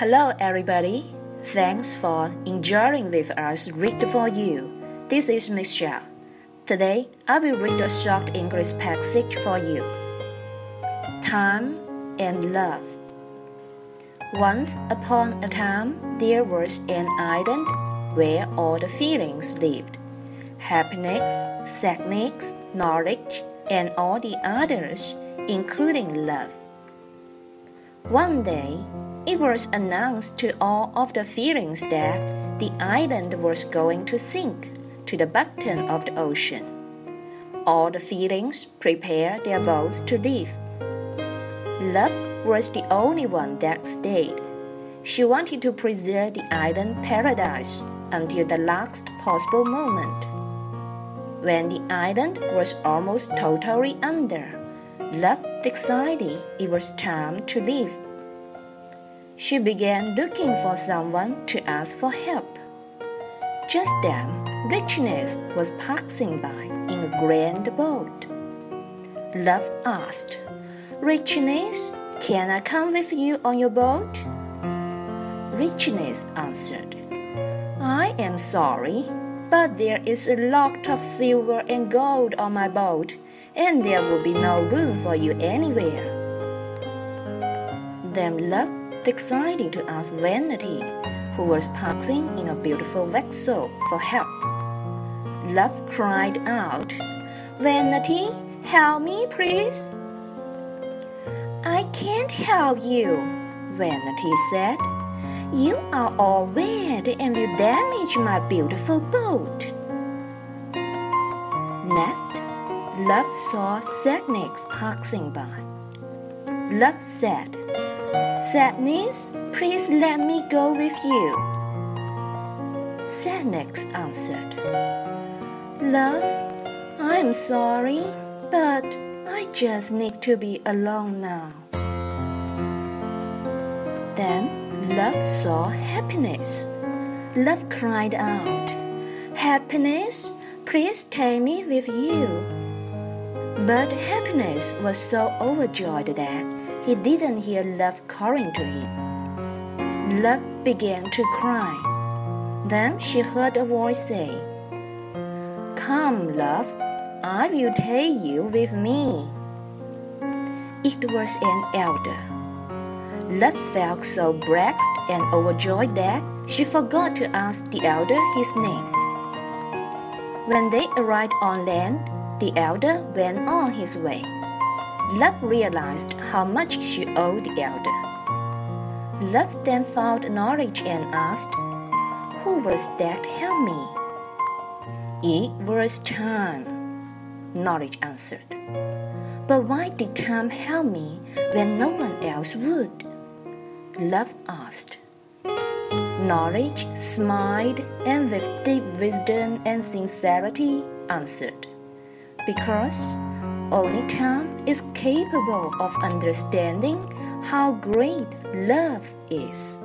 Hello, everybody. Thanks for enjoying with us Read for You. This is Michelle. Today, I will read a short English passage for you. Time and Love. Once upon a time, there was an island where all the feelings lived happiness, sadness, knowledge, and all the others, including love. One day, it was announced to all of the feelings that the island was going to sink to the bottom of the ocean. All the feelings prepared their boats to leave. Love was the only one that stayed. She wanted to preserve the island paradise until the last possible moment. When the island was almost totally under, Love decided it was time to leave she began looking for someone to ask for help. Just then, Richness was passing by in a grand boat. Love asked, Richness, can I come with you on your boat? Richness answered, I am sorry, but there is a lot of silver and gold on my boat, and there will be no room for you anywhere. Then Love decided to ask Vanity, who was passing in a beautiful vessel, for help. Love cried out, Vanity, help me, please. I can't help you, Vanity said. You are all wet and will damage my beautiful boat. Next, Love saw Sadness passing by. Love said, Sadness, please let me go with you. Sadness answered, Love, I'm sorry, but I just need to be alone now. Then Love saw happiness. Love cried out, Happiness, please take me with you. But happiness was so overjoyed that he didn't hear Love calling to him. Love began to cry. Then she heard a voice say, Come, love, I will take you with me. It was an elder. Love felt so blessed and overjoyed that she forgot to ask the elder his name. When they arrived on land, the elder went on his way. Love realized how much she owed the elder. Love then found knowledge and asked, Who was that helped me? It was time, knowledge answered. But why did time help me when no one else would? Love asked. Knowledge smiled and with deep wisdom and sincerity answered, Because only time is capable of understanding how great love is.